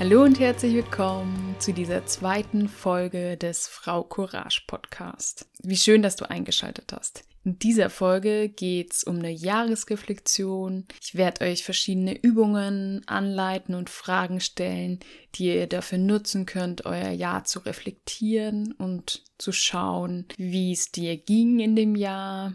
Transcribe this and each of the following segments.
Hallo und herzlich willkommen zu dieser zweiten Folge des Frau Courage Podcast. Wie schön, dass du eingeschaltet hast. In dieser Folge geht es um eine Jahresreflexion. Ich werde euch verschiedene Übungen anleiten und Fragen stellen, die ihr dafür nutzen könnt, euer Jahr zu reflektieren und zu schauen, wie es dir ging in dem Jahr.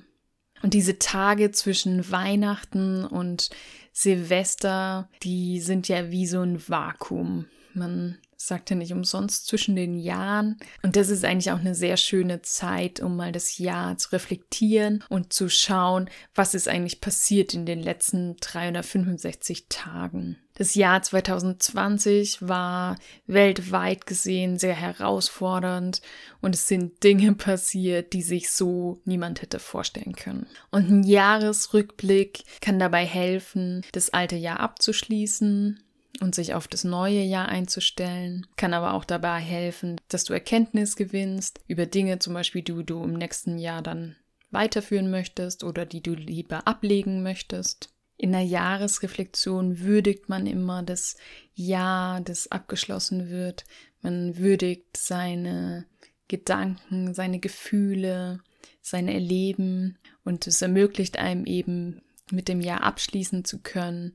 Und diese Tage zwischen Weihnachten und Silvester, die sind ja wie so ein Vakuum. Man sagt ja nicht umsonst zwischen den Jahren. Und das ist eigentlich auch eine sehr schöne Zeit, um mal das Jahr zu reflektieren und zu schauen, was ist eigentlich passiert in den letzten 365 Tagen. Das Jahr 2020 war weltweit gesehen sehr herausfordernd und es sind Dinge passiert, die sich so niemand hätte vorstellen können. Und ein Jahresrückblick kann dabei helfen, das alte Jahr abzuschließen und sich auf das neue Jahr einzustellen, kann aber auch dabei helfen, dass du Erkenntnis gewinnst über Dinge zum Beispiel, die du im nächsten Jahr dann weiterführen möchtest oder die du lieber ablegen möchtest. In der Jahresreflexion würdigt man immer das Jahr, das abgeschlossen wird. Man würdigt seine Gedanken, seine Gefühle, seine Erleben und es ermöglicht einem eben mit dem Jahr abschließen zu können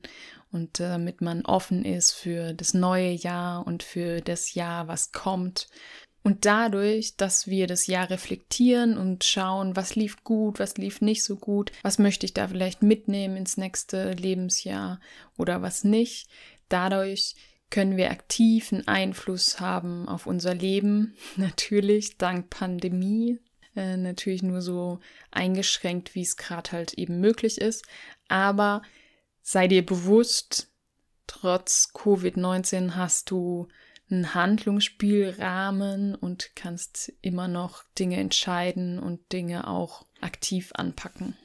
und damit man offen ist für das neue Jahr und für das Jahr, was kommt. Und dadurch, dass wir das Jahr reflektieren und schauen, was lief gut, was lief nicht so gut, was möchte ich da vielleicht mitnehmen ins nächste Lebensjahr oder was nicht, dadurch können wir aktiven Einfluss haben auf unser Leben. Natürlich dank Pandemie, äh, natürlich nur so eingeschränkt, wie es gerade halt eben möglich ist. Aber sei dir bewusst, trotz Covid-19 hast du einen Handlungsspielrahmen und kannst immer noch Dinge entscheiden und Dinge auch aktiv anpacken.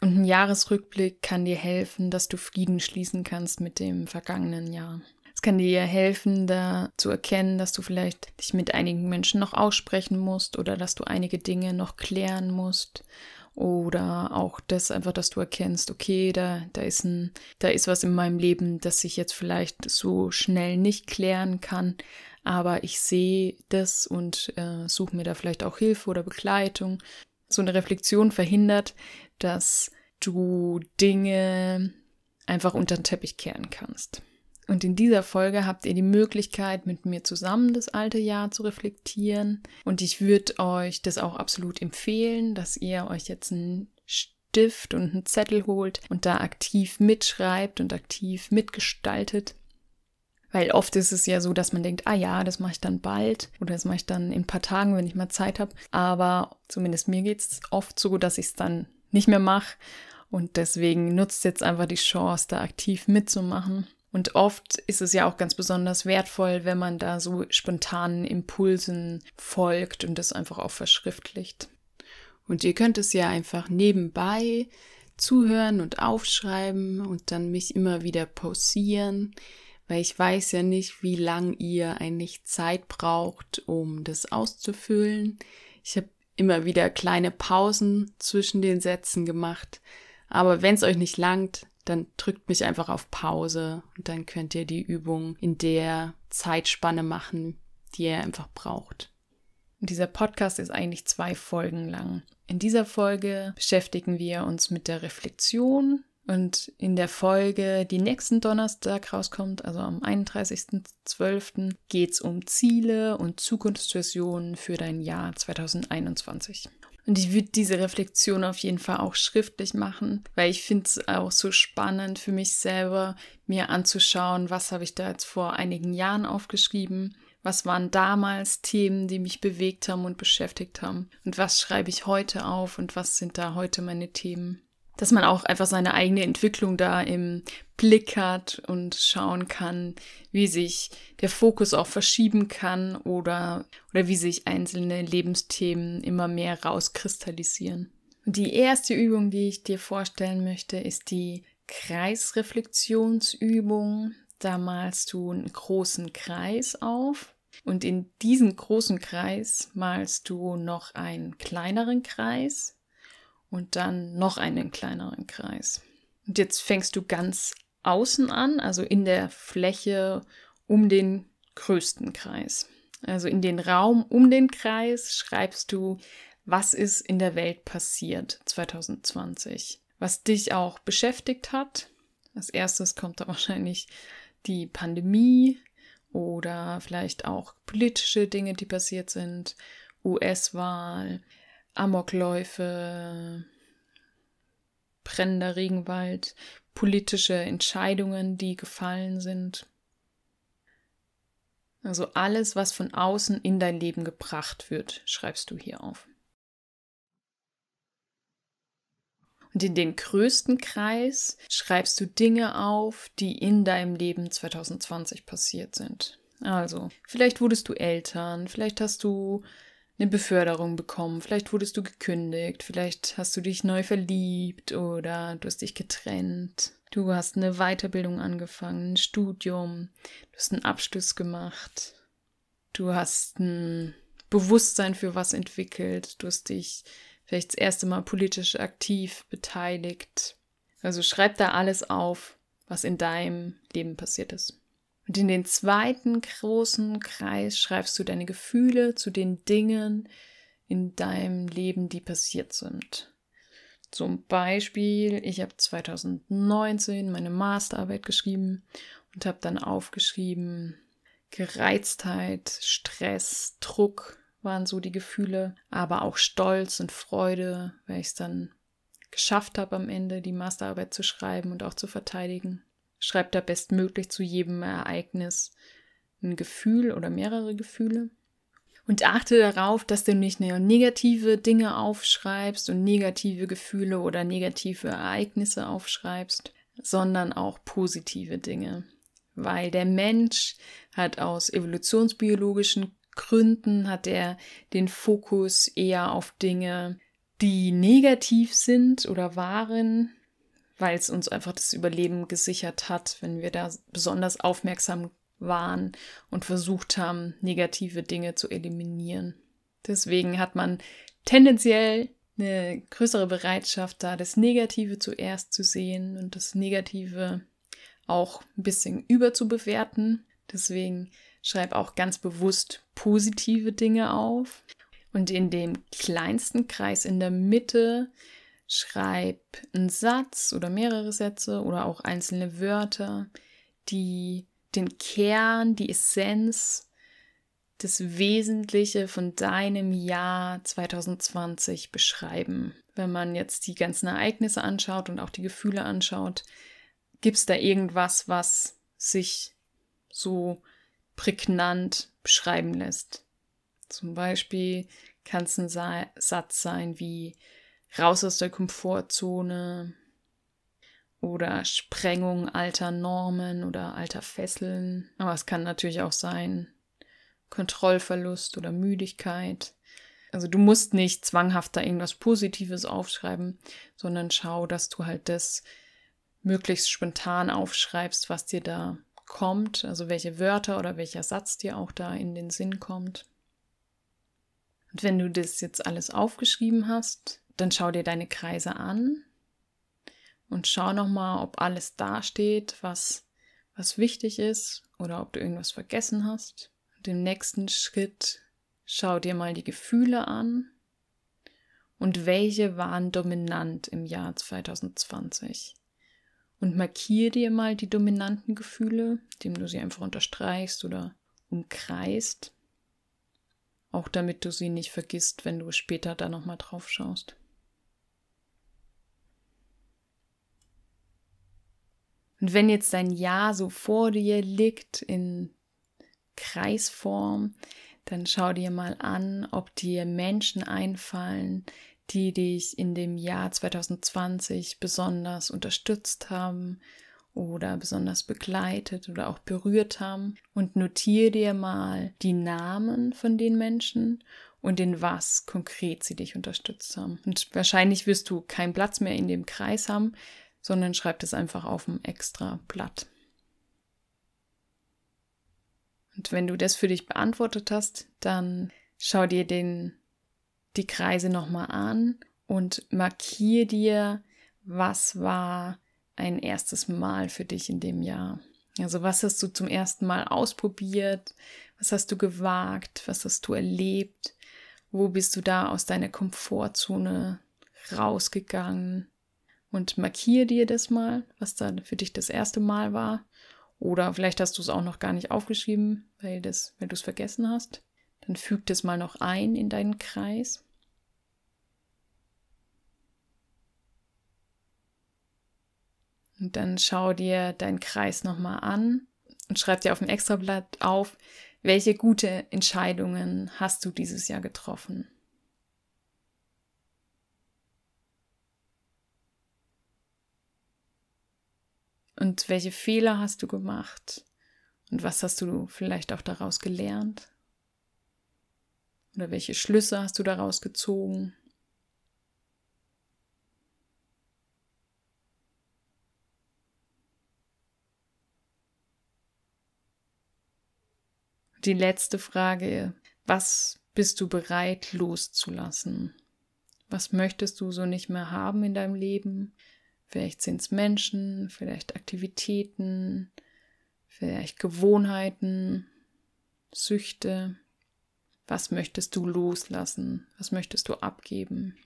Und ein Jahresrückblick kann dir helfen, dass du Frieden schließen kannst mit dem vergangenen Jahr. Es kann dir helfen, da zu erkennen, dass du vielleicht dich mit einigen Menschen noch aussprechen musst oder dass du einige Dinge noch klären musst oder auch das einfach, dass du erkennst, okay, da, da ist ein, da ist was in meinem Leben, das ich jetzt vielleicht so schnell nicht klären kann, aber ich sehe das und äh, suche mir da vielleicht auch Hilfe oder Begleitung. So eine Reflexion verhindert, dass du Dinge einfach unter den Teppich kehren kannst. Und in dieser Folge habt ihr die Möglichkeit, mit mir zusammen das alte Jahr zu reflektieren. Und ich würde euch das auch absolut empfehlen, dass ihr euch jetzt einen Stift und einen Zettel holt und da aktiv mitschreibt und aktiv mitgestaltet. Weil oft ist es ja so, dass man denkt, ah ja, das mache ich dann bald oder das mache ich dann in ein paar Tagen, wenn ich mal Zeit habe. Aber zumindest mir geht es oft so, dass ich es dann nicht mehr mache. Und deswegen nutzt jetzt einfach die Chance, da aktiv mitzumachen. Und oft ist es ja auch ganz besonders wertvoll, wenn man da so spontanen Impulsen folgt und das einfach auch verschriftlicht. Und ihr könnt es ja einfach nebenbei zuhören und aufschreiben und dann mich immer wieder pausieren, weil ich weiß ja nicht, wie lang ihr eigentlich Zeit braucht, um das auszufüllen. Ich habe immer wieder kleine Pausen zwischen den Sätzen gemacht, aber wenn es euch nicht langt, dann drückt mich einfach auf Pause und dann könnt ihr die Übung in der Zeitspanne machen, die ihr einfach braucht. Und dieser Podcast ist eigentlich zwei Folgen lang. In dieser Folge beschäftigen wir uns mit der Reflexion und in der Folge, die nächsten Donnerstag rauskommt, also am 31.12., geht es um Ziele und Zukunftsversionen für dein Jahr 2021. Und ich würde diese Reflexion auf jeden Fall auch schriftlich machen, weil ich finde es auch so spannend für mich selber, mir anzuschauen, was habe ich da jetzt vor einigen Jahren aufgeschrieben, was waren damals Themen, die mich bewegt haben und beschäftigt haben. Und was schreibe ich heute auf und was sind da heute meine Themen dass man auch einfach seine eigene Entwicklung da im Blick hat und schauen kann, wie sich der Fokus auch verschieben kann oder, oder wie sich einzelne Lebensthemen immer mehr rauskristallisieren. Und die erste Übung, die ich dir vorstellen möchte, ist die Kreisreflexionsübung. Da malst du einen großen Kreis auf und in diesen großen Kreis malst du noch einen kleineren Kreis und dann noch einen kleineren Kreis. Und jetzt fängst du ganz außen an, also in der Fläche um den größten Kreis. Also in den Raum um den Kreis schreibst du, was ist in der Welt passiert 2020, was dich auch beschäftigt hat. Als erstes kommt da wahrscheinlich die Pandemie oder vielleicht auch politische Dinge, die passiert sind, US-Wahl, Amokläufe, brennender Regenwald, politische Entscheidungen, die gefallen sind. Also alles, was von außen in dein Leben gebracht wird, schreibst du hier auf. Und in den größten Kreis schreibst du Dinge auf, die in deinem Leben 2020 passiert sind. Also, vielleicht wurdest du Eltern, vielleicht hast du eine Beförderung bekommen, vielleicht wurdest du gekündigt, vielleicht hast du dich neu verliebt oder du hast dich getrennt. Du hast eine Weiterbildung angefangen, ein Studium, du hast einen Abschluss gemacht, du hast ein Bewusstsein für was entwickelt, du hast dich vielleicht das erste Mal politisch aktiv beteiligt. Also schreib da alles auf, was in deinem Leben passiert ist. Und in den zweiten großen Kreis schreibst du deine Gefühle zu den Dingen in deinem Leben, die passiert sind. Zum Beispiel, ich habe 2019 meine Masterarbeit geschrieben und habe dann aufgeschrieben, Gereiztheit, Stress, Druck waren so die Gefühle, aber auch Stolz und Freude, weil ich es dann geschafft habe am Ende, die Masterarbeit zu schreiben und auch zu verteidigen. Schreib da bestmöglich zu jedem Ereignis ein Gefühl oder mehrere Gefühle. Und achte darauf, dass du nicht nur negative Dinge aufschreibst und negative Gefühle oder negative Ereignisse aufschreibst, sondern auch positive Dinge. Weil der Mensch hat aus evolutionsbiologischen Gründen hat er den Fokus eher auf Dinge, die negativ sind oder waren, weil es uns einfach das Überleben gesichert hat, wenn wir da besonders aufmerksam waren und versucht haben, negative Dinge zu eliminieren. Deswegen hat man tendenziell eine größere Bereitschaft, da das Negative zuerst zu sehen und das Negative auch ein bisschen überzubewerten. Deswegen schreib auch ganz bewusst positive Dinge auf. Und in dem kleinsten Kreis in der Mitte Schreib einen Satz oder mehrere Sätze oder auch einzelne Wörter, die den Kern, die Essenz, das Wesentliche von deinem Jahr 2020 beschreiben. Wenn man jetzt die ganzen Ereignisse anschaut und auch die Gefühle anschaut, gibt es da irgendwas, was sich so prägnant beschreiben lässt. Zum Beispiel kann es ein Satz sein wie raus aus der Komfortzone oder Sprengung alter Normen oder alter Fesseln. Aber es kann natürlich auch sein Kontrollverlust oder Müdigkeit. Also du musst nicht zwanghaft da irgendwas Positives aufschreiben, sondern schau, dass du halt das möglichst spontan aufschreibst, was dir da kommt, also welche Wörter oder welcher Satz dir auch da in den Sinn kommt. Und wenn du das jetzt alles aufgeschrieben hast, dann schau dir deine Kreise an und schau nochmal, ob alles dasteht, was, was wichtig ist oder ob du irgendwas vergessen hast. Im nächsten Schritt schau dir mal die Gefühle an und welche waren dominant im Jahr 2020. Und markiere dir mal die dominanten Gefühle, indem du sie einfach unterstreichst oder umkreist. Auch damit du sie nicht vergisst, wenn du später da nochmal drauf schaust. Und wenn jetzt dein Ja so vor dir liegt in Kreisform, dann schau dir mal an, ob dir Menschen einfallen, die dich in dem Jahr 2020 besonders unterstützt haben oder besonders begleitet oder auch berührt haben und notiere dir mal die Namen von den Menschen und in was konkret sie dich unterstützt haben. Und wahrscheinlich wirst du keinen Platz mehr in dem Kreis haben, sondern schreibt es einfach auf ein extra Blatt. Und wenn du das für dich beantwortet hast, dann schau dir den, die Kreise nochmal an und markier dir, was war ein erstes Mal für dich in dem Jahr. Also was hast du zum ersten Mal ausprobiert? Was hast du gewagt? Was hast du erlebt? Wo bist du da aus deiner Komfortzone rausgegangen? Und markiere dir das mal, was da für dich das erste Mal war. Oder vielleicht hast du es auch noch gar nicht aufgeschrieben, weil, weil du es vergessen hast. Dann füg das mal noch ein in deinen Kreis. Und dann schau dir deinen Kreis nochmal an und schreib dir auf dem Extrablatt auf, welche gute Entscheidungen hast du dieses Jahr getroffen. Und welche Fehler hast du gemacht? Und was hast du vielleicht auch daraus gelernt? Oder welche Schlüsse hast du daraus gezogen? Die letzte Frage, was bist du bereit loszulassen? Was möchtest du so nicht mehr haben in deinem Leben? Vielleicht sind es Menschen, vielleicht Aktivitäten, vielleicht Gewohnheiten, Süchte. Was möchtest du loslassen? Was möchtest du abgeben?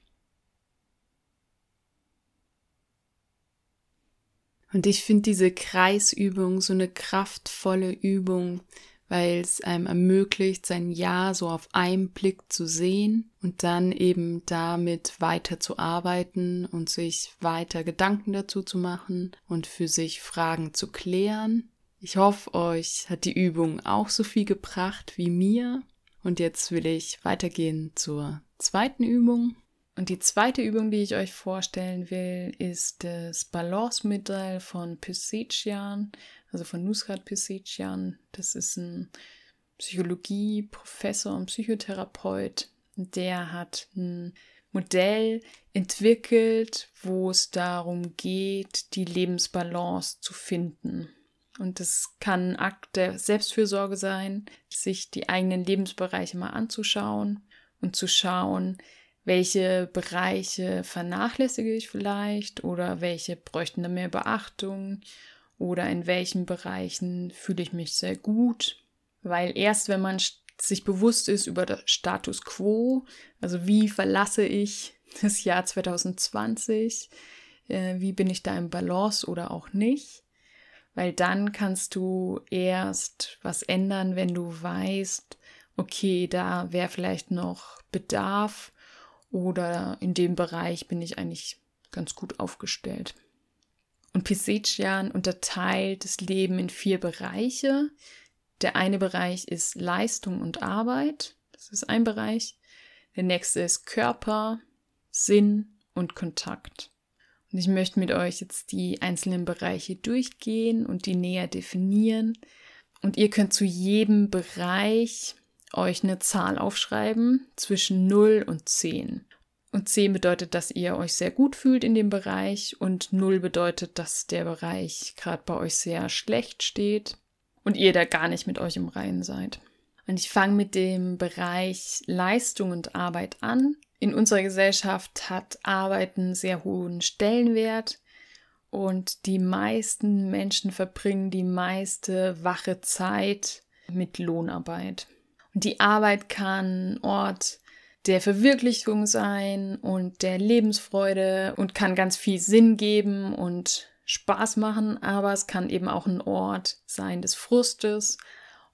Und ich finde diese Kreisübung so eine kraftvolle Übung, weil es einem ermöglicht, sein Ja so auf einen Blick zu sehen und dann eben damit weiter zu arbeiten und sich weiter Gedanken dazu zu machen und für sich Fragen zu klären. Ich hoffe, euch hat die Übung auch so viel gebracht wie mir. Und jetzt will ich weitergehen zur zweiten Übung. Und die zweite Übung, die ich euch vorstellen will, ist das Balance-Mittel von Pysechian also von Nusrat Pisechian. Das ist ein Psychologie-Professor und Psychotherapeut. Der hat ein Modell entwickelt, wo es darum geht, die Lebensbalance zu finden. Und das kann ein Akt der Selbstfürsorge sein, sich die eigenen Lebensbereiche mal anzuschauen und zu schauen, welche Bereiche vernachlässige ich vielleicht oder welche bräuchten da mehr Beachtung oder in welchen Bereichen fühle ich mich sehr gut. Weil erst wenn man sich bewusst ist über das Status quo, also wie verlasse ich das Jahr 2020, äh, wie bin ich da im Balance oder auch nicht, weil dann kannst du erst was ändern, wenn du weißt, okay, da wäre vielleicht noch Bedarf oder in dem Bereich bin ich eigentlich ganz gut aufgestellt. Und Pisechian unterteilt das Leben in vier Bereiche. Der eine Bereich ist Leistung und Arbeit. Das ist ein Bereich. Der nächste ist Körper, Sinn und Kontakt. Und ich möchte mit euch jetzt die einzelnen Bereiche durchgehen und die näher definieren. Und ihr könnt zu jedem Bereich euch eine Zahl aufschreiben zwischen 0 und 10. Und 10 bedeutet, dass ihr euch sehr gut fühlt in dem Bereich und 0 bedeutet, dass der Bereich gerade bei euch sehr schlecht steht und ihr da gar nicht mit euch im Reinen seid. Und ich fange mit dem Bereich Leistung und Arbeit an. In unserer Gesellschaft hat Arbeit einen sehr hohen Stellenwert und die meisten Menschen verbringen die meiste wache Zeit mit Lohnarbeit. Und die Arbeit kann Ort der Verwirklichung sein und der Lebensfreude und kann ganz viel Sinn geben und Spaß machen, aber es kann eben auch ein Ort sein des Frustes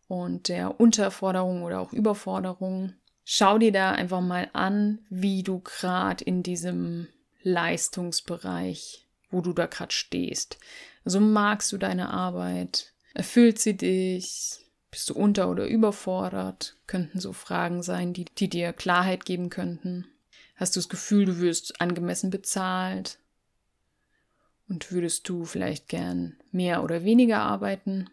und der Unterforderung oder auch Überforderung. Schau dir da einfach mal an, wie du gerade in diesem Leistungsbereich, wo du da gerade stehst. Also magst du deine Arbeit? Erfüllt sie dich? Bist du unter- oder überfordert? Könnten so Fragen sein, die, die dir Klarheit geben könnten. Hast du das Gefühl, du wirst angemessen bezahlt? Und würdest du vielleicht gern mehr oder weniger arbeiten?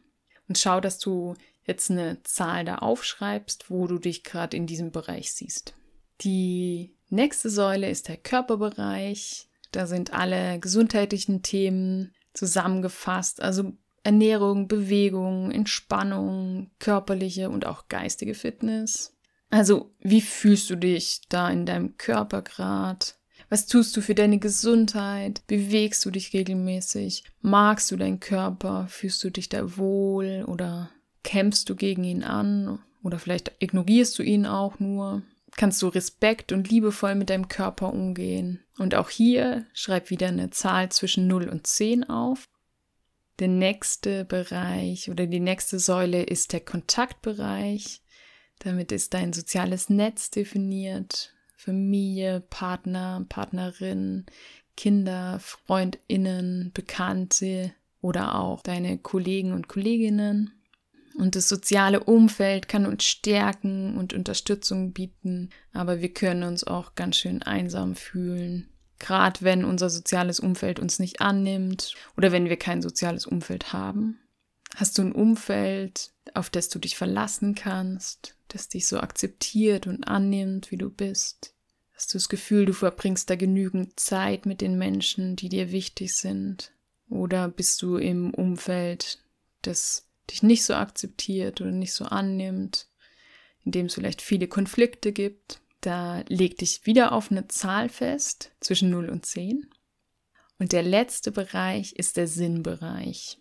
Und schau, dass du jetzt eine Zahl da aufschreibst, wo du dich gerade in diesem Bereich siehst. Die nächste Säule ist der Körperbereich. Da sind alle gesundheitlichen Themen zusammengefasst. Also Ernährung, Bewegung, Entspannung, körperliche und auch geistige Fitness. Also, wie fühlst du dich da in deinem Körper grad? Was tust du für deine Gesundheit? Bewegst du dich regelmäßig? Magst du deinen Körper? Fühlst du dich da wohl oder kämpfst du gegen ihn an? Oder vielleicht ignorierst du ihn auch nur? Kannst du respekt und liebevoll mit deinem Körper umgehen? Und auch hier schreib wieder eine Zahl zwischen 0 und 10 auf. Der nächste Bereich oder die nächste Säule ist der Kontaktbereich. Damit ist dein soziales Netz definiert. Familie, Partner, Partnerin, Kinder, Freundinnen, Bekannte oder auch deine Kollegen und Kolleginnen. Und das soziale Umfeld kann uns stärken und Unterstützung bieten, aber wir können uns auch ganz schön einsam fühlen. Gerade wenn unser soziales Umfeld uns nicht annimmt oder wenn wir kein soziales Umfeld haben. Hast du ein Umfeld, auf das du dich verlassen kannst, das dich so akzeptiert und annimmt, wie du bist? Hast du das Gefühl, du verbringst da genügend Zeit mit den Menschen, die dir wichtig sind? Oder bist du im Umfeld, das dich nicht so akzeptiert oder nicht so annimmt, in dem es vielleicht viele Konflikte gibt? Da leg dich wieder auf eine Zahl fest zwischen 0 und 10. Und der letzte Bereich ist der Sinnbereich.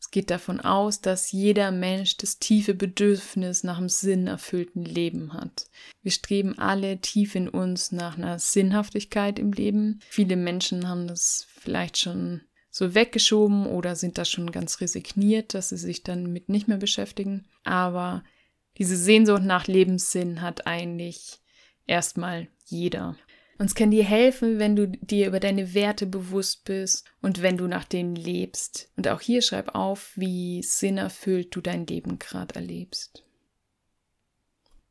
Es geht davon aus, dass jeder Mensch das tiefe Bedürfnis nach einem sinnerfüllten Leben hat. Wir streben alle tief in uns nach einer Sinnhaftigkeit im Leben. Viele Menschen haben das vielleicht schon so weggeschoben oder sind da schon ganz resigniert, dass sie sich dann mit nicht mehr beschäftigen. Aber diese Sehnsucht nach Lebenssinn hat eigentlich erstmal jeder. Und es kann dir helfen, wenn du dir über deine Werte bewusst bist und wenn du nach denen lebst. Und auch hier schreib auf, wie sinnerfüllt du dein Leben gerade erlebst.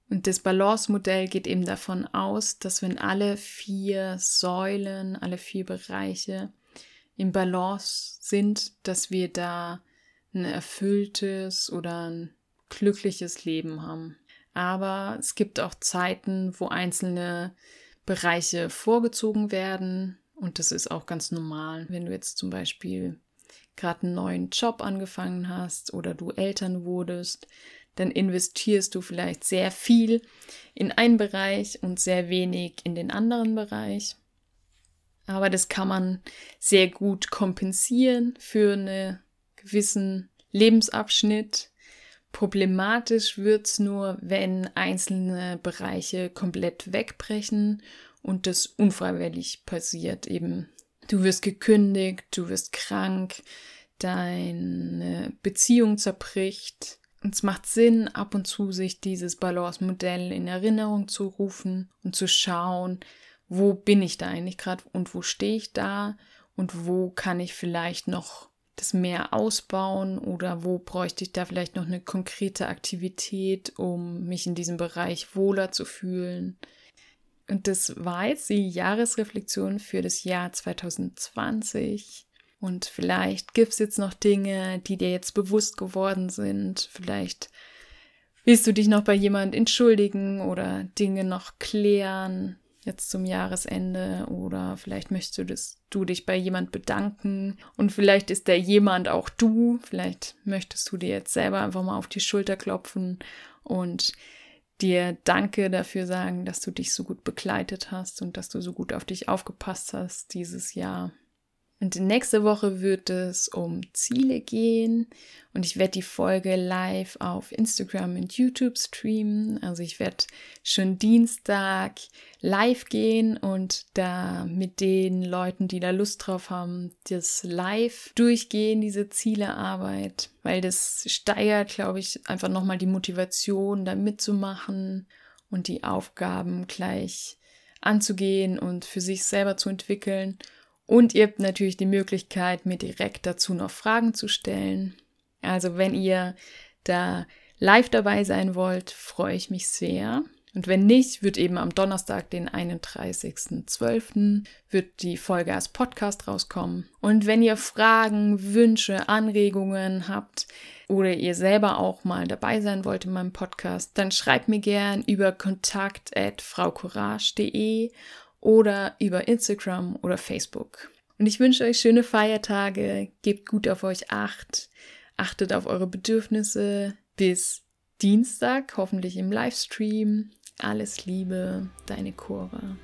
Und das Balance-Modell geht eben davon aus, dass wenn alle vier Säulen, alle vier Bereiche im Balance sind, dass wir da ein erfülltes oder ein glückliches Leben haben. Aber es gibt auch Zeiten, wo einzelne Bereiche vorgezogen werden. Und das ist auch ganz normal, wenn du jetzt zum Beispiel gerade einen neuen Job angefangen hast oder du Eltern wurdest, dann investierst du vielleicht sehr viel in einen Bereich und sehr wenig in den anderen Bereich. Aber das kann man sehr gut kompensieren für einen gewissen Lebensabschnitt. Problematisch wird's nur, wenn einzelne Bereiche komplett wegbrechen und das unfreiwillig passiert. Eben, du wirst gekündigt, du wirst krank, deine Beziehung zerbricht. Und es macht Sinn, ab und zu sich dieses Balance-Modell in Erinnerung zu rufen und zu schauen, wo bin ich da eigentlich gerade und wo stehe ich da und wo kann ich vielleicht noch das mehr ausbauen oder wo bräuchte ich da vielleicht noch eine konkrete Aktivität, um mich in diesem Bereich wohler zu fühlen. Und das war jetzt die Jahresreflexion für das Jahr 2020. Und vielleicht gibt es jetzt noch Dinge, die dir jetzt bewusst geworden sind. Vielleicht willst du dich noch bei jemand entschuldigen oder Dinge noch klären jetzt zum Jahresende oder vielleicht möchtest du, dich bei jemand bedanken und vielleicht ist der jemand auch du, vielleicht möchtest du dir jetzt selber einfach mal auf die Schulter klopfen und dir Danke dafür sagen, dass du dich so gut begleitet hast und dass du so gut auf dich aufgepasst hast dieses Jahr. Und nächste Woche wird es um Ziele gehen und ich werde die Folge live auf Instagram und YouTube streamen. Also ich werde schon Dienstag live gehen und da mit den Leuten, die da Lust drauf haben, das live durchgehen, diese Zielearbeit, weil das steigert, glaube ich, einfach nochmal die Motivation, da mitzumachen und die Aufgaben gleich anzugehen und für sich selber zu entwickeln. Und ihr habt natürlich die Möglichkeit, mir direkt dazu noch Fragen zu stellen. Also wenn ihr da live dabei sein wollt, freue ich mich sehr. Und wenn nicht, wird eben am Donnerstag, den 31.12., wird die Folge als Podcast rauskommen. Und wenn ihr Fragen, Wünsche, Anregungen habt oder ihr selber auch mal dabei sein wollt in meinem Podcast, dann schreibt mir gern über kontakt.fraucourage.de oder über Instagram oder Facebook. Und ich wünsche euch schöne Feiertage, gebt gut auf euch acht, achtet auf eure Bedürfnisse. Bis Dienstag, hoffentlich im Livestream. Alles Liebe, deine Cora.